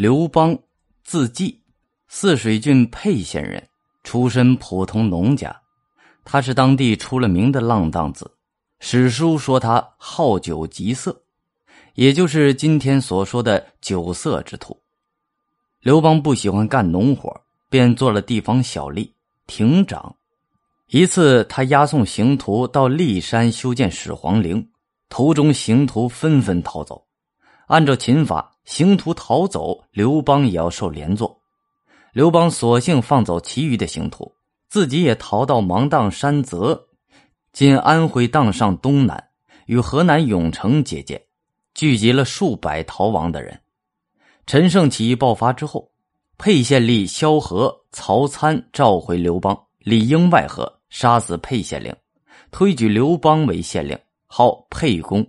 刘邦，字季，泗水郡沛县人，出身普通农家。他是当地出了名的浪荡子，史书说他好酒极色，也就是今天所说的酒色之徒。刘邦不喜欢干农活，便做了地方小吏亭长。一次，他押送刑徒到骊山修建始皇陵，途中刑徒纷纷逃走。按照秦法，刑徒逃走，刘邦也要受连坐。刘邦索性放走其余的刑徒，自己也逃到芒砀山泽（今安徽砀上东南），与河南永城结界，聚集了数百逃亡的人。陈胜起义爆发之后，沛县令萧何、曹参召回刘邦，里应外合，杀死沛县令，推举刘邦为县令，号沛公。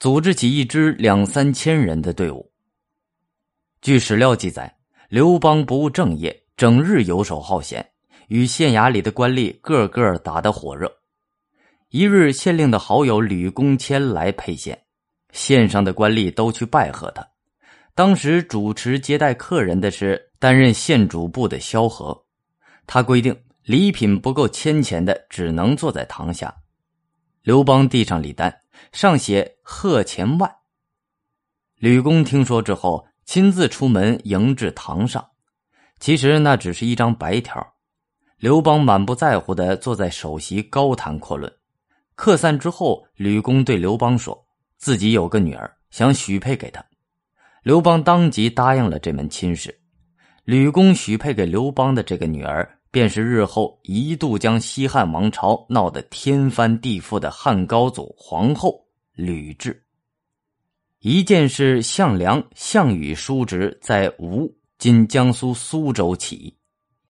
组织起一支两三千人的队伍。据史料记载，刘邦不务正业，整日游手好闲，与县衙里的官吏个个打得火热。一日，县令的好友吕公谦来沛县，县上的官吏都去拜贺他。当时主持接待客人的是担任县主簿的萧何，他规定礼品不够千钱的，只能坐在堂下。刘邦递上礼单。上写贺钱万。吕公听说之后，亲自出门迎至堂上。其实那只是一张白条。刘邦满不在乎的坐在首席高谈阔论。客散之后，吕公对刘邦说：“自己有个女儿，想许配给他。”刘邦当即答应了这门亲事。吕公许配给刘邦的这个女儿。便是日后一度将西汉王朝闹得天翻地覆的汉高祖皇后吕雉。一件是项梁、项羽叔侄在吴（今江苏苏州）起。义，